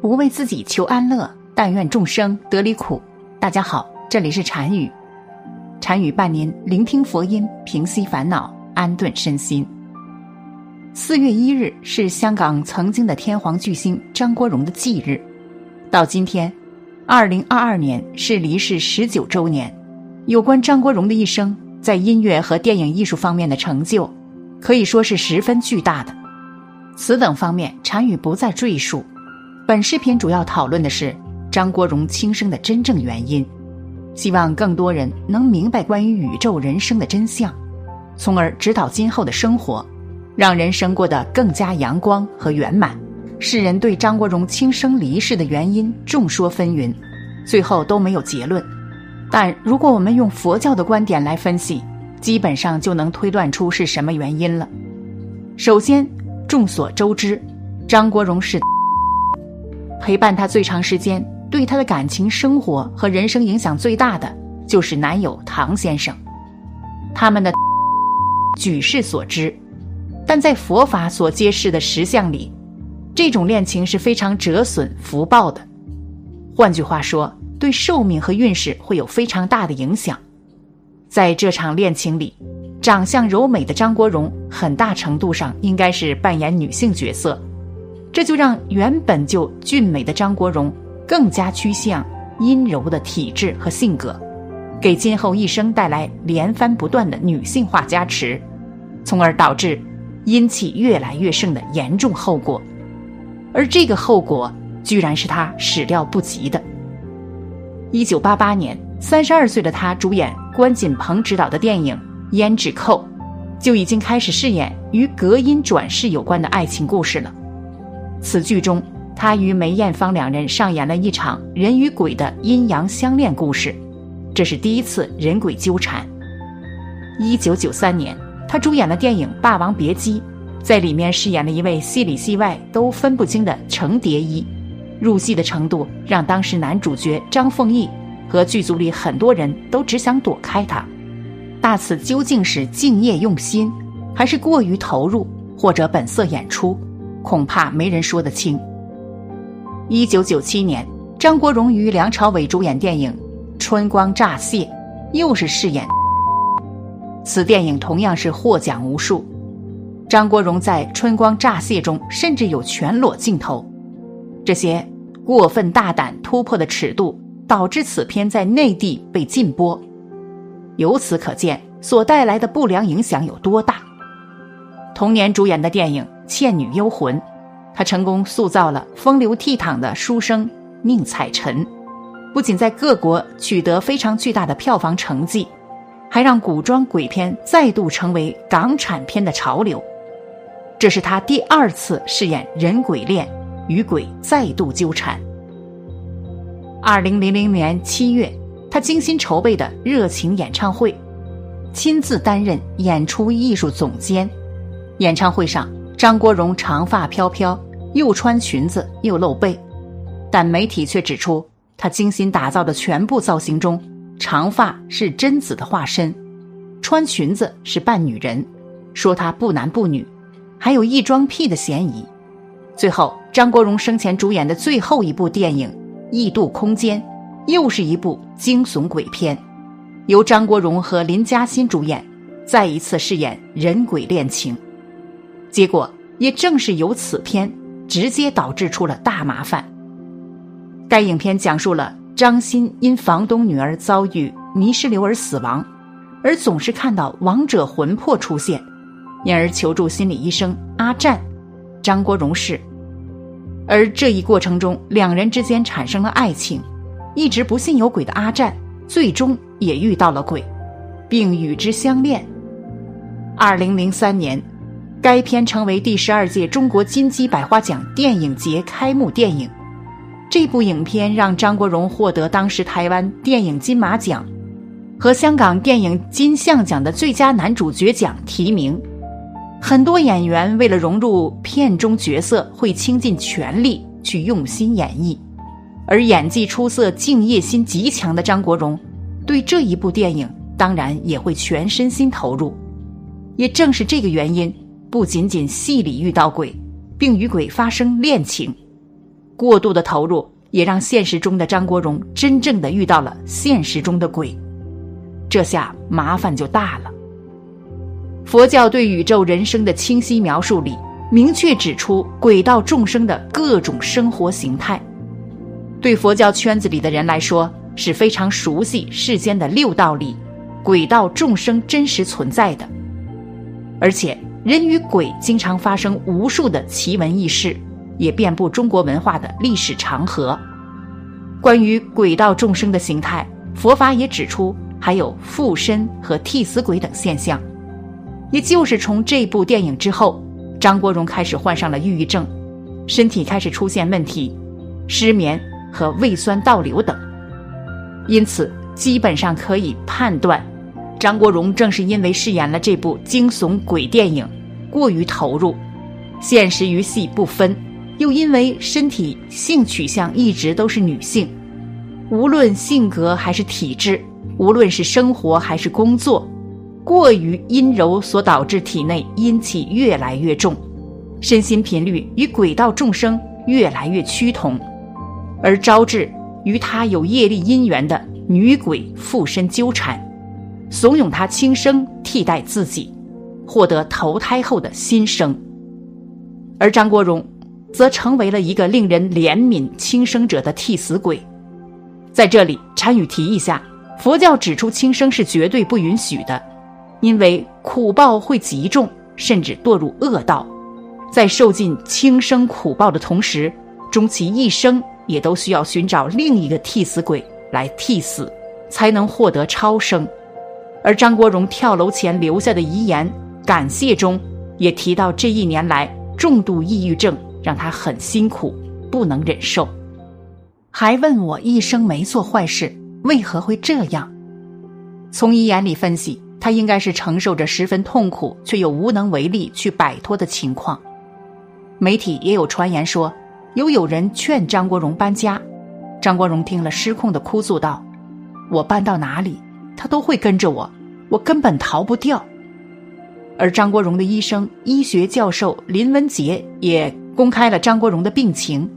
不为自己求安乐，但愿众生得离苦。大家好，这里是禅语，禅语伴您聆听佛音，平息烦恼，安顿身心。四月一日是香港曾经的天皇巨星张国荣的忌日，到今天，二零二二年是离世十九周年。有关张国荣的一生，在音乐和电影艺术方面的成就，可以说是十分巨大的。此等方面，禅语不再赘述。本视频主要讨论的是张国荣轻生的真正原因，希望更多人能明白关于宇宙人生的真相，从而指导今后的生活，让人生过得更加阳光和圆满。世人对张国荣轻生离世的原因众说纷纭，最后都没有结论。但如果我们用佛教的观点来分析，基本上就能推断出是什么原因了。首先，众所周知，张国荣是。陪伴他最长时间、对他的感情生活和人生影响最大的，就是男友唐先生。他们的举世所知，但在佛法所揭示的实相里，这种恋情是非常折损福报的。换句话说，对寿命和运势会有非常大的影响。在这场恋情里，长相柔美的张国荣很大程度上应该是扮演女性角色。这就让原本就俊美的张国荣更加趋向阴柔的体质和性格，给今后一生带来连番不断的女性化加持，从而导致阴气越来越盛的严重后果。而这个后果居然是他始料不及的。一九八八年，三十二岁的他主演关锦鹏执导的电影《胭脂扣》，就已经开始饰演与隔音转世有关的爱情故事了。此剧中，他与梅艳芳两人上演了一场人与鬼的阴阳相恋故事，这是第一次人鬼纠缠。一九九三年，他主演了电影《霸王别姬》，在里面饰演了一位戏里戏外都分不清的程蝶衣，入戏的程度让当时男主角张丰毅和剧组里很多人都只想躲开他。大此究竟是敬业用心，还是过于投入，或者本色演出？恐怕没人说得清。一九九七年，张国荣与梁朝伟主演电影《春光乍泄》，又是饰演。此电影同样是获奖无数。张国荣在《春光乍泄》中甚至有全裸镜头，这些过分大胆突破的尺度，导致此片在内地被禁播。由此可见，所带来的不良影响有多大。同年主演的电影。《倩女幽魂》，他成功塑造了风流倜傥的书生宁采臣，不仅在各国取得非常巨大的票房成绩，还让古装鬼片再度成为港产片的潮流。这是他第二次饰演人鬼恋，与鬼再度纠缠。二零零零年七月，他精心筹备的热情演唱会，亲自担任演出艺术总监。演唱会上。张国荣长发飘飘，又穿裙子又露背，但媒体却指出，他精心打造的全部造型中，长发是贞子的化身，穿裙子是扮女人，说他不男不女，还有异装癖的嫌疑。最后，张国荣生前主演的最后一部电影《异度空间》，又是一部惊悚鬼片，由张国荣和林嘉欣主演，再一次饰演人鬼恋情。结果也正是由此片，直接导致出了大麻烦。该影片讲述了张欣因房东女儿遭遇泥石流而死亡，而总是看到亡者魂魄出现，因而求助心理医生阿占，张国荣是。而这一过程中，两人之间产生了爱情，一直不信有鬼的阿占，最终也遇到了鬼，并与之相恋。二零零三年，该片成为第十二届中国金鸡百花奖电影节开幕电影。这部影片让张国荣获得当时台湾电影金马奖和香港电影金像奖的最佳男主角奖提名。很多演员为了融入片中角色，会倾尽全力去用心演绎，而演技出色、敬业心极强的张国荣，对这一部电影当然也会全身心投入。也正是这个原因，不仅仅戏里遇到鬼，并与鬼发生恋情，过度的投入也让现实中的张国荣真正的遇到了现实中的鬼，这下麻烦就大了。佛教对宇宙人生的清晰描述里，明确指出鬼道众生的各种生活形态。对佛教圈子里的人来说，是非常熟悉世间的六道里，鬼道众生真实存在的。而且，人与鬼经常发生无数的奇闻异事，也遍布中国文化的历史长河。关于鬼道众生的形态，佛法也指出，还有附身和替死鬼等现象。也就是从这部电影之后，张国荣开始患上了抑郁症，身体开始出现问题，失眠和胃酸倒流等。因此，基本上可以判断，张国荣正是因为饰演了这部惊悚鬼电影，过于投入，现实与戏不分，又因为身体性取向一直都是女性，无论性格还是体质，无论是生活还是工作。过于阴柔所导致体内阴气越来越重，身心频率与鬼道众生越来越趋同，而招致与他有业力因缘的女鬼附身纠缠，怂恿他轻生替代自己，获得投胎后的新生。而张国荣，则成为了一个令人怜悯轻生者的替死鬼。在这里，禅语提一下，佛教指出轻生是绝对不允许的。因为苦报会极重，甚至堕入恶道，在受尽轻生苦报的同时，终其一生也都需要寻找另一个替死鬼来替死，才能获得超生。而张国荣跳楼前留下的遗言感谢中，也提到这一年来重度抑郁症让他很辛苦，不能忍受，还问我一生没做坏事，为何会这样？从遗言里分析。他应该是承受着十分痛苦，却又无能为力去摆脱的情况。媒体也有传言说，有有人劝张国荣搬家，张国荣听了失控的哭诉道：“我搬到哪里，他都会跟着我，我根本逃不掉。”而张国荣的医生、医学教授林文杰也公开了张国荣的病情。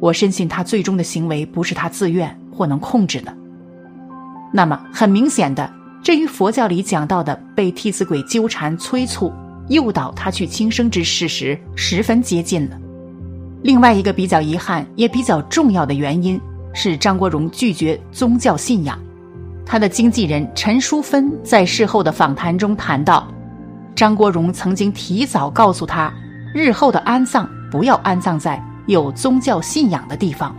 我深信他最终的行为不是他自愿或能控制的。那么很明显的。这与佛教里讲到的被替死鬼纠缠、催促、诱导他去轻生之事实十分接近了。另外一个比较遗憾也比较重要的原因是张国荣拒绝宗教信仰。他的经纪人陈淑芬在事后的访谈中谈到，张国荣曾经提早告诉他，日后的安葬不要安葬在有宗教信仰的地方，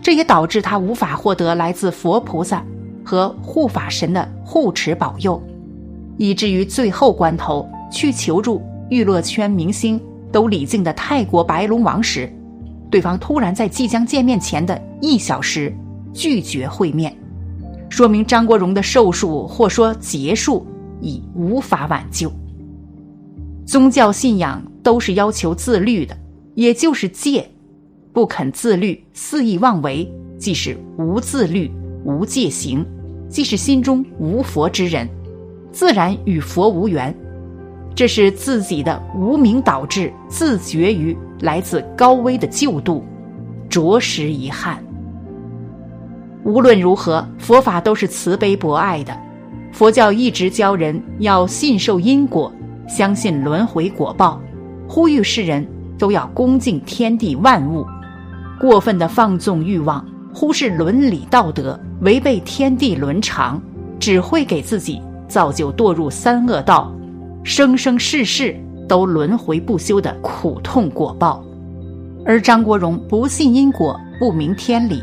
这也导致他无法获得来自佛菩萨。和护法神的护持保佑，以至于最后关头去求助娱乐圈明星都礼敬的泰国白龙王时，对方突然在即将见面前的一小时拒绝会面，说明张国荣的寿数或说结束已无法挽救。宗教信仰都是要求自律的，也就是戒，不肯自律，肆意妄为，即是无自律、无戒行。即是心中无佛之人，自然与佛无缘，这是自己的无名导致，自绝于来自高危的救度，着实遗憾。无论如何，佛法都是慈悲博爱的，佛教一直教人要信受因果，相信轮回果报，呼吁世人都要恭敬天地万物，过分的放纵欲望。忽视伦理道德，违背天地伦常，只会给自己造就堕入三恶道，生生世世都轮回不休的苦痛果报。而张国荣不信因果，不明天理，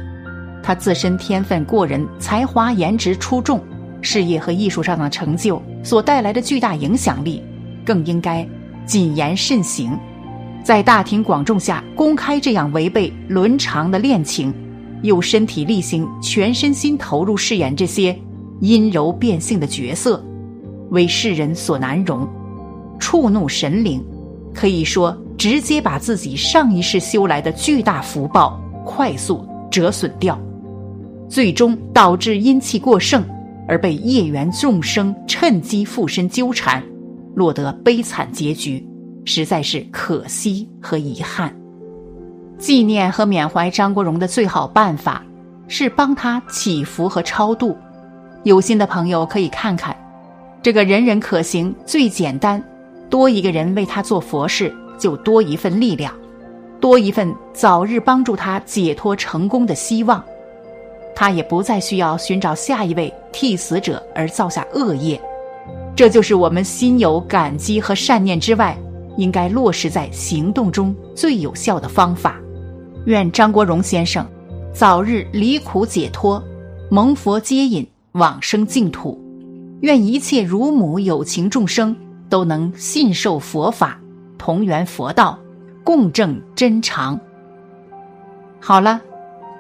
他自身天分过人，才华颜值出众，事业和艺术上的成就所带来的巨大影响力，更应该谨言慎行，在大庭广众下公开这样违背伦常的恋情，又身体力行、全身心投入饰演这些阴柔变性的角色，为世人所难容，触怒神灵，可以说直接把自己上一世修来的巨大福报快速折损掉，最终导致阴气过盛。而被业缘众生趁机附身纠缠，落得悲惨结局，实在是可惜和遗憾。纪念和缅怀张国荣的最好办法，是帮他祈福和超度。有心的朋友可以看看，这个人人可行、最简单，多一个人为他做佛事，就多一份力量，多一份早日帮助他解脱成功的希望。他也不再需要寻找下一位替死者而造下恶业，这就是我们心有感激和善念之外，应该落实在行动中最有效的方法。愿张国荣先生早日离苦解脱，蒙佛接引往生净土。愿一切乳母有情众生都能信受佛法，同圆佛道，共证真常。好了。